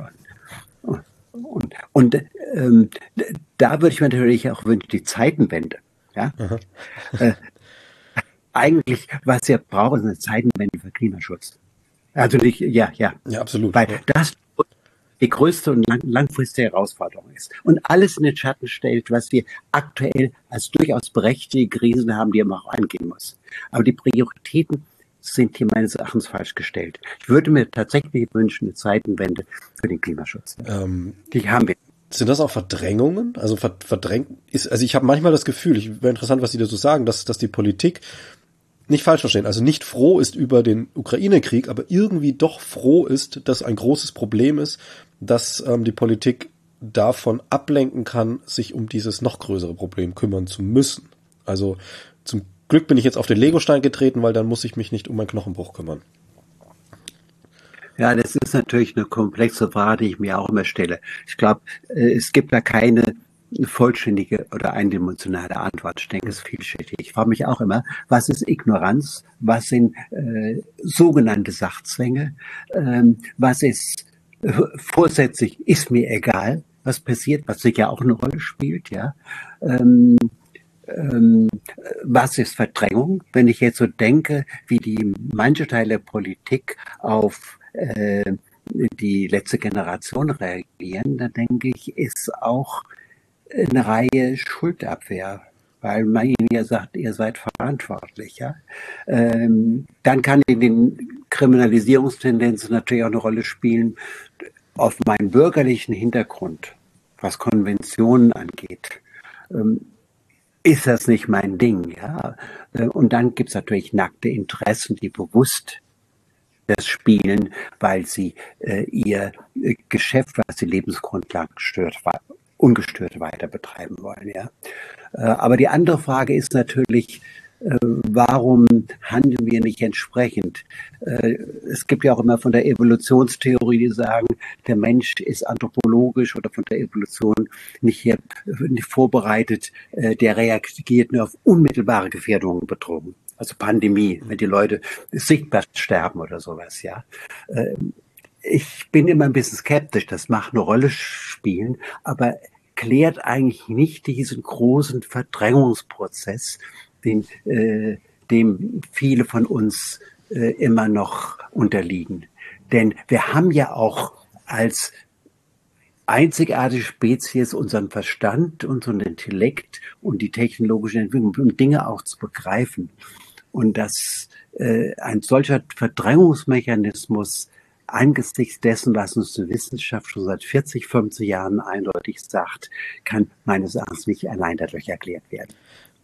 und, und, und ähm, da würde ich mir natürlich auch wünschen, die Zeitenwende. Ja? Äh, eigentlich, was wir brauchen, ist eine Zeitenwende für Klimaschutz. Also nicht, ja, ja. Ja, absolut. Weil das die größte und lang, langfristige Herausforderung ist. Und alles in den Schatten stellt, was wir aktuell als durchaus berechtigte Krisen haben, die man auch angehen muss. Aber die Prioritäten sind hier meines Erachtens falsch gestellt. Ich würde mir tatsächlich wünschen, eine Zeitenwende für den Klimaschutz. Ähm, die haben wir. Sind das auch Verdrängungen? Also verdrängt ist, also ich habe manchmal das Gefühl, ich wäre interessant, was Sie dazu sagen, dass, dass die Politik nicht falsch verstehen, also nicht froh ist über den Ukraine-Krieg, aber irgendwie doch froh ist, dass ein großes Problem ist, dass ähm, die Politik davon ablenken kann, sich um dieses noch größere Problem kümmern zu müssen. Also zum Glück bin ich jetzt auf den Legostein getreten, weil dann muss ich mich nicht um einen Knochenbruch kümmern. Ja, das ist natürlich eine komplexe Frage, die ich mir auch immer stelle. Ich glaube, äh, es gibt da keine eine vollständige oder eindimensionale Antwort. Ich denke, es ist vielschichtig. Ich frage mich auch immer, was ist Ignoranz? Was sind äh, sogenannte Sachzwänge? Ähm, was ist äh, vorsätzlich, ist mir egal, was passiert, was sicher auch eine Rolle spielt, ja. Ähm, ähm, was ist Verdrängung? Wenn ich jetzt so denke, wie die manche Teile der Politik auf äh, die letzte Generation reagieren, dann denke ich, ist auch eine Reihe Schuldabwehr, weil man ihnen ja sagt, ihr seid verantwortlich. Ja? Ähm, dann kann in den Kriminalisierungstendenzen natürlich auch eine Rolle spielen auf meinen bürgerlichen Hintergrund, was Konventionen angeht. Ähm, ist das nicht mein Ding, ja? Äh, und dann gibt's natürlich nackte Interessen, die bewusst das spielen, weil sie äh, ihr äh, Geschäft, was die Lebensgrundlagen stört, ungestört weiter betreiben wollen. Ja. Äh, aber die andere Frage ist natürlich, äh, warum handeln wir nicht entsprechend? Äh, es gibt ja auch immer von der Evolutionstheorie, die sagen, der Mensch ist anthropologisch oder von der Evolution nicht hier vorbereitet, der reagiert nur auf unmittelbare Gefährdungen betrogen. Also Pandemie, wenn die Leute sichtbar sterben oder sowas, ja. Ich bin immer ein bisschen skeptisch, das macht eine Rolle spielen, aber klärt eigentlich nicht diesen großen Verdrängungsprozess, den, äh, dem viele von uns äh, immer noch unterliegen. Denn wir haben ja auch als einzigartige Spezies unseren Verstand, unseren Intellekt und die technologische Entwicklung, um Dinge auch zu begreifen. Und dass äh, ein solcher Verdrängungsmechanismus angesichts dessen, was uns die Wissenschaft schon seit 40, 50 Jahren eindeutig sagt, kann meines Erachtens nicht allein dadurch erklärt werden.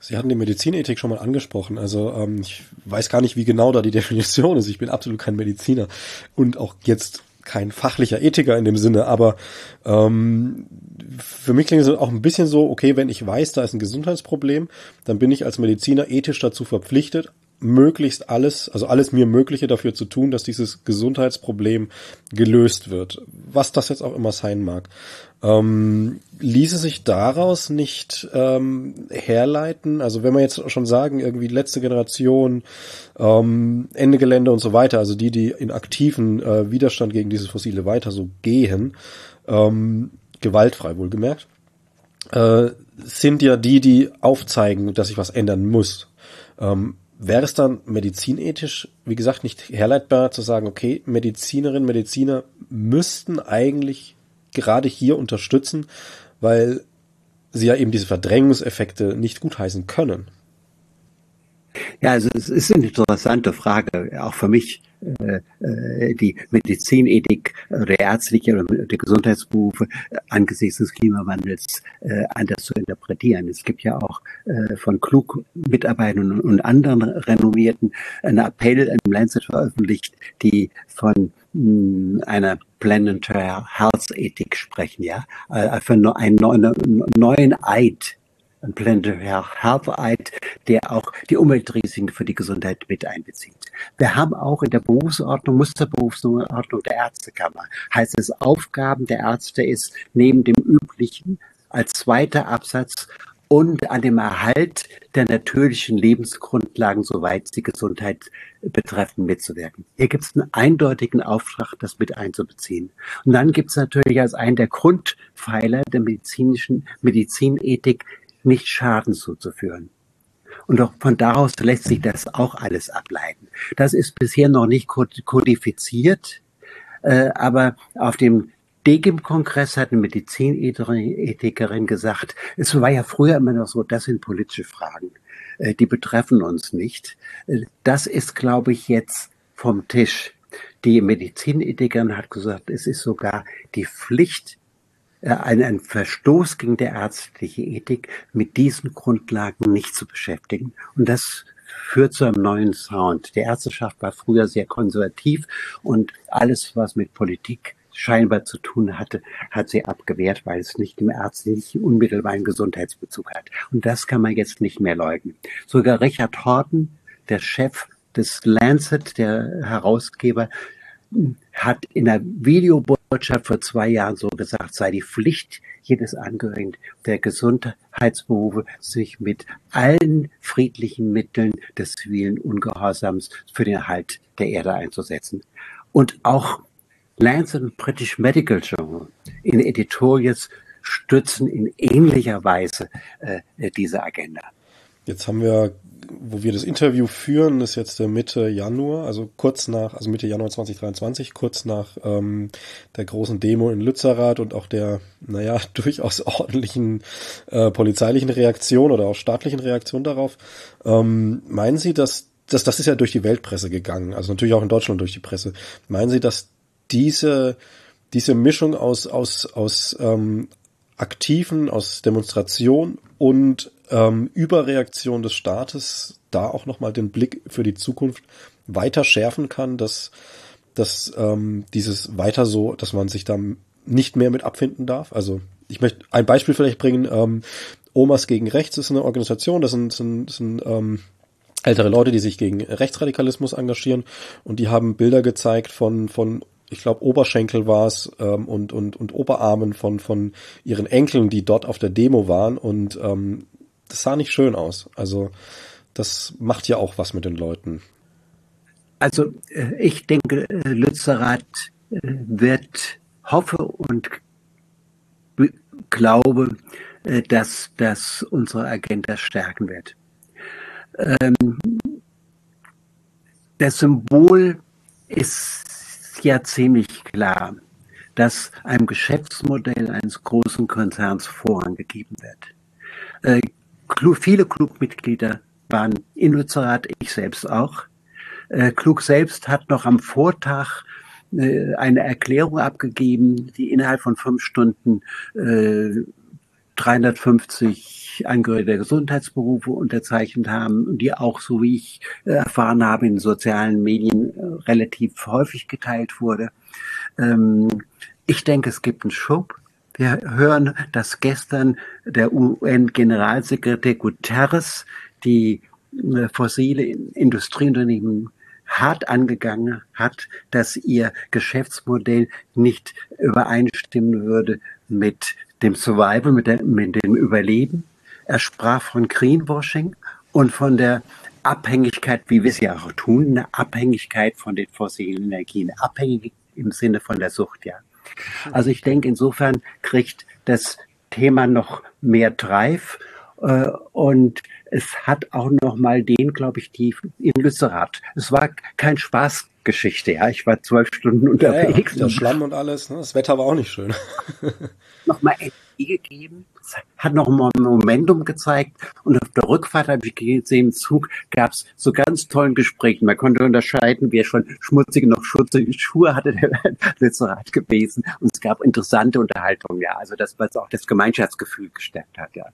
Sie hatten die Medizinethik schon mal angesprochen. Also ähm, ich weiß gar nicht, wie genau da die Definition ist. Ich bin absolut kein Mediziner und auch jetzt kein fachlicher Ethiker in dem Sinne, aber ähm, für mich klingt es auch ein bisschen so, okay, wenn ich weiß, da ist ein Gesundheitsproblem, dann bin ich als Mediziner ethisch dazu verpflichtet, möglichst alles, also alles mir Mögliche dafür zu tun, dass dieses Gesundheitsproblem gelöst wird. Was das jetzt auch immer sein mag. Ähm, ließe sich daraus nicht ähm, herleiten, also wenn wir jetzt schon sagen, irgendwie letzte Generation, ähm, Ende Gelände und so weiter, also die, die in aktiven äh, Widerstand gegen dieses Fossile weiter so gehen, ähm, gewaltfrei wohlgemerkt, äh, sind ja die, die aufzeigen, dass sich was ändern muss. Ähm, wäre es dann medizinethisch, wie gesagt, nicht herleitbar zu sagen, okay, Medizinerinnen, Mediziner müssten eigentlich gerade hier unterstützen, weil sie ja eben diese Verdrängungseffekte nicht gutheißen können. Ja, also es ist eine interessante Frage, auch für mich. Äh, äh, die Medizinethik oder ärztliche oder die Gesundheitsberufe angesichts des Klimawandels äh, anders zu interpretieren. Es gibt ja auch von Klug-Mitarbeitern und anderen renommierten einen Appell im Lancet veröffentlicht, die von hm, einer Planetary Health Ethik sprechen, ja, für einen neuen Eid ein Health Act, der auch die Umweltrisiken für die Gesundheit mit einbezieht. Wir haben auch in der Berufsordnung, Musterberufsordnung der Ärztekammer, heißt es, Aufgaben der Ärzte ist neben dem üblichen als zweiter Absatz und an dem Erhalt der natürlichen Lebensgrundlagen, soweit sie Gesundheit betreffen, mitzuwirken. Hier gibt es einen eindeutigen Auftrag, das mit einzubeziehen. Und dann gibt es natürlich als einen der Grundpfeiler der medizinischen Medizinethik nicht Schaden zuzuführen. Und auch von daraus lässt sich das auch alles ableiten. Das ist bisher noch nicht kodifiziert, äh, aber auf dem DGIM-Kongress hat eine Medizinethikerin gesagt, es war ja früher immer noch so, das sind politische Fragen, äh, die betreffen uns nicht. Äh, das ist, glaube ich, jetzt vom Tisch. Die Medizinethikerin hat gesagt, es ist sogar die Pflicht ein, ein Verstoß gegen die ärztliche Ethik, mit diesen Grundlagen nicht zu beschäftigen. Und das führt zu einem neuen Sound. Die Ärzteschaft war früher sehr konservativ und alles, was mit Politik scheinbar zu tun hatte, hat sie abgewehrt, weil es nicht im ärztlichen unmittelbaren Gesundheitsbezug hat. Und das kann man jetzt nicht mehr leugnen. Sogar Richard Horton, der Chef des Lancet, der Herausgeber, hat in der Videobotschaft vor zwei Jahren so gesagt, sei die Pflicht jedes Angehörigen der Gesundheitsberufe, sich mit allen friedlichen Mitteln des zivilen Ungehorsams für den Erhalt der Erde einzusetzen. Und auch Lancet und British Medical Journal in Editorials stützen in ähnlicher Weise äh, diese Agenda. Jetzt haben wir wo wir das Interview führen, ist jetzt Mitte Januar, also kurz nach, also Mitte Januar 2023, kurz nach ähm, der großen Demo in Lützerath und auch der, naja, [LAUGHS] durchaus ordentlichen äh, polizeilichen Reaktion oder auch staatlichen Reaktion darauf. Ähm, meinen Sie, dass, dass das ist ja durch die Weltpresse gegangen, also natürlich auch in Deutschland durch die Presse. Meinen Sie, dass diese diese Mischung aus aus aus ähm, aktiven, aus Demonstration und ähm, Überreaktion des Staates da auch nochmal den Blick für die Zukunft weiter schärfen kann, dass, dass ähm, dieses weiter so, dass man sich da nicht mehr mit abfinden darf. Also ich möchte ein Beispiel vielleicht bringen. Ähm, Omas gegen Rechts ist eine Organisation, das sind, sind, sind ähm, ältere Leute, die sich gegen Rechtsradikalismus engagieren und die haben Bilder gezeigt von, von ich glaube, Oberschenkel war es ähm, und, und, und Oberarmen von, von ihren Enkeln, die dort auf der Demo waren und ähm, das sah nicht schön aus. Also das macht ja auch was mit den Leuten. Also äh, ich denke, äh, Lützerath äh, wird hoffe und glaube, dass das unsere Agenda stärken wird. Ähm, das Symbol ist ja ziemlich klar, dass einem Geschäftsmodell eines großen Konzerns Vorrang gegeben wird viele Klugmitglieder waren in Lützerath, ich selbst auch. Äh, Klug selbst hat noch am Vortag äh, eine Erklärung abgegeben, die innerhalb von fünf Stunden äh, 350 Angehörige der Gesundheitsberufe unterzeichnet haben die auch, so wie ich äh, erfahren habe, in sozialen Medien äh, relativ häufig geteilt wurde. Ähm, ich denke, es gibt einen Schub. Wir hören, dass gestern der UN-Generalsekretär Guterres die äh, fossile Industrieunternehmen hart angegangen hat, dass ihr Geschäftsmodell nicht übereinstimmen würde mit dem Survival, mit, der, mit dem Überleben. Er sprach von Greenwashing und von der Abhängigkeit, wie wir es ja auch tun, eine Abhängigkeit von den fossilen Energien, abhängig im Sinne von der Sucht, ja. Also ich denke, insofern kriegt das Thema noch mehr Drive äh, und es hat auch noch mal den, glaube ich, die in Lützerath. Es war kein Spaßgeschichte, ja. Ich war zwölf Stunden unterwegs. Ja, ja, der Schlamm und alles. Ne? Das Wetter war auch nicht schön. Nochmal Energie gegeben. Hat noch mal Momentum gezeigt. Und auf der Rückfahrt habe ich gesehen, im Zug gab es so ganz tollen Gesprächen. Man konnte unterscheiden, wer schon schmutzige noch schmutzige Schuhe hatte, der [LAUGHS] Lützerath gewesen. Und es gab interessante Unterhaltungen, ja. Also das, was auch das Gemeinschaftsgefühl gestärkt hat, ja.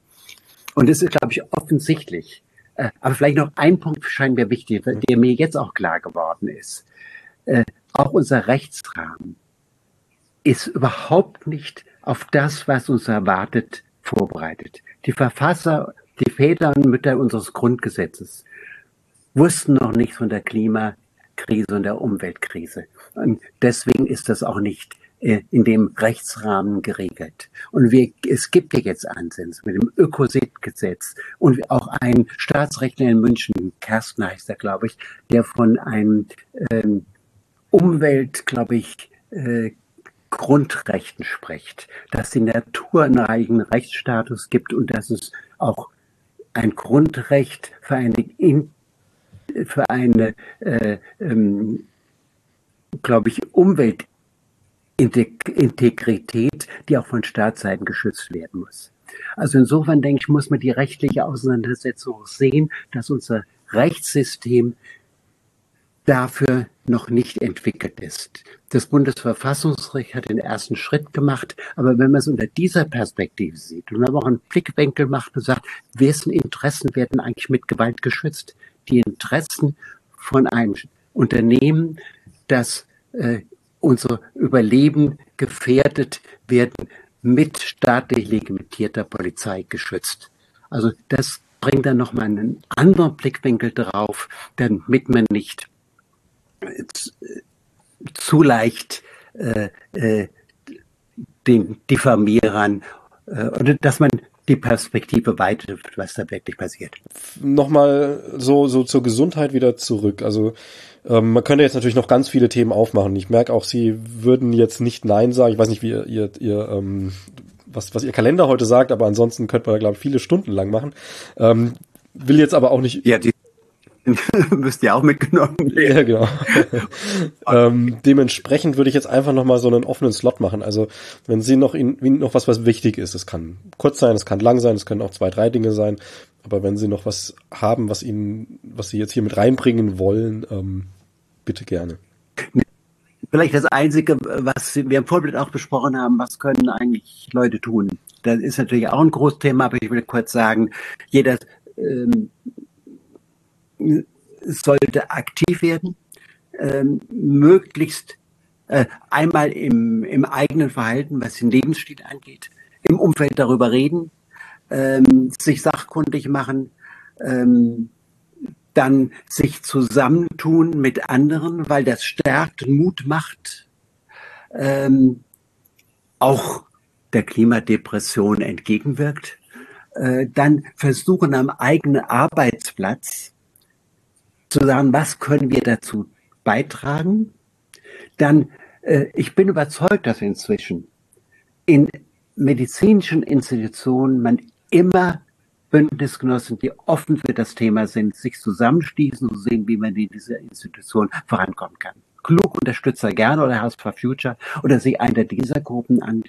Und das ist, glaube ich, offensichtlich. Äh, aber vielleicht noch ein Punkt scheint mir wichtig, der mir jetzt auch klar geworden ist. Äh, auch unser Rechtsrahmen ist überhaupt nicht auf das, was uns erwartet, vorbereitet. Die Verfasser, die Väter und Mütter unseres Grundgesetzes wussten noch nichts von der Klimakrise und der Umweltkrise. Und deswegen ist das auch nicht äh, in dem Rechtsrahmen geregelt. Und wir, es gibt ja jetzt Ansätze mit dem Ökosit-Gesetz und auch ein Staatsrechtler in München, Kersten heißt er, glaube ich, der von einem ähm, Umwelt, glaube ich, äh, Grundrechten spricht, dass die Natur einen eigenen Rechtsstatus gibt und dass es auch ein Grundrecht für eine, in, für eine äh, ähm, glaube ich, Umwelt Integrität, die auch von Staatsseiten geschützt werden muss. Also insofern denke ich, muss man die rechtliche Auseinandersetzung sehen, dass unser Rechtssystem dafür noch nicht entwickelt ist. Das Bundesverfassungsrecht hat den ersten Schritt gemacht, aber wenn man es unter dieser Perspektive sieht und man auch einen Blickwinkel macht und sagt, wessen Interessen werden eigentlich mit Gewalt geschützt? Die Interessen von einem Unternehmen, das äh, unser Überleben gefährdet werden mit staatlich legitimierter Polizei geschützt. Also das bringt dann nochmal einen anderen Blickwinkel drauf, damit man nicht zu leicht äh, äh, den Diffamierern äh, oder dass man die Perspektive weitet, was da wirklich passiert. Nochmal so, so zur Gesundheit wieder zurück. Also ähm, man könnte jetzt natürlich noch ganz viele Themen aufmachen. Ich merke auch, Sie würden jetzt nicht Nein sagen. Ich weiß nicht, wie ihr, ihr, ihr ähm, was, was Ihr Kalender heute sagt, aber ansonsten könnte man, glaube ich, viele Stunden lang machen. Ähm, will jetzt aber auch nicht. Ja, die [LAUGHS] müsste ja auch mitgenommen werden. Ja, genau. [LAUGHS] ähm, dementsprechend würde ich jetzt einfach nochmal so einen offenen Slot machen. Also wenn Sie noch Ihnen noch was, was wichtig ist, es kann kurz sein, es kann lang sein, es können auch zwei, drei Dinge sein. Aber wenn Sie noch was haben, was Ihnen, was Sie jetzt hier mit reinbringen wollen, ähm, bitte gerne. Vielleicht das Einzige, was wir im Vorbild auch besprochen haben, was können eigentlich Leute tun? Das ist natürlich auch ein Großthema, aber ich will kurz sagen, jeder ähm, sollte aktiv werden, ähm, möglichst äh, einmal im, im eigenen Verhalten, was den Lebensstil angeht, im Umfeld darüber reden, ähm, sich sachkundig machen, ähm, dann sich zusammentun mit anderen, weil das stärkt, Mut macht, ähm, auch der Klimadepression entgegenwirkt, äh, dann versuchen am eigenen Arbeitsplatz zu sagen, was können wir dazu beitragen? Dann, äh, ich bin überzeugt, dass inzwischen in medizinischen Institutionen man immer Bündnisgenossen, die offen für das Thema sind, sich zusammenschließen und sehen, wie man in dieser Institution vorankommen kann. Klug Unterstützer gerne oder House for Future oder sich einer dieser Gruppen an,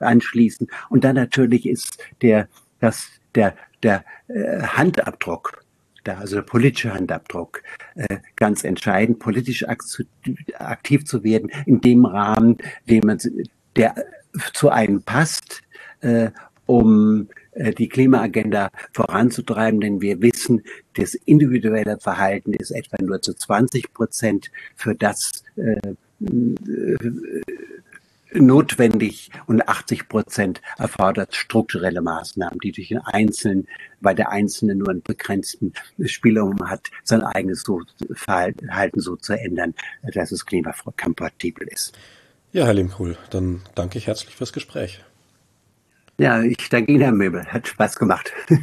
anschließen. Und dann natürlich ist der, das, der, der äh, Handabdruck da, also der politische Handabdruck, äh, ganz entscheidend, politisch aktiv zu werden, in dem Rahmen, den man, der zu einem passt, äh, um äh, die Klimaagenda voranzutreiben, denn wir wissen, das individuelle Verhalten ist etwa nur zu 20 Prozent für das äh, notwendig und 80 Prozent erfordert strukturelle Maßnahmen, die durch den Einzelnen, weil der Einzelne nur einen begrenzten Spielraum hat, sein eigenes Verhalten so zu ändern, dass es klimakompatibel ist. Ja, Herr Limkohl, dann danke ich herzlich fürs Gespräch. Ja, ich danke Ihnen, Herr Möbel. Hat Spaß gemacht. [LAUGHS]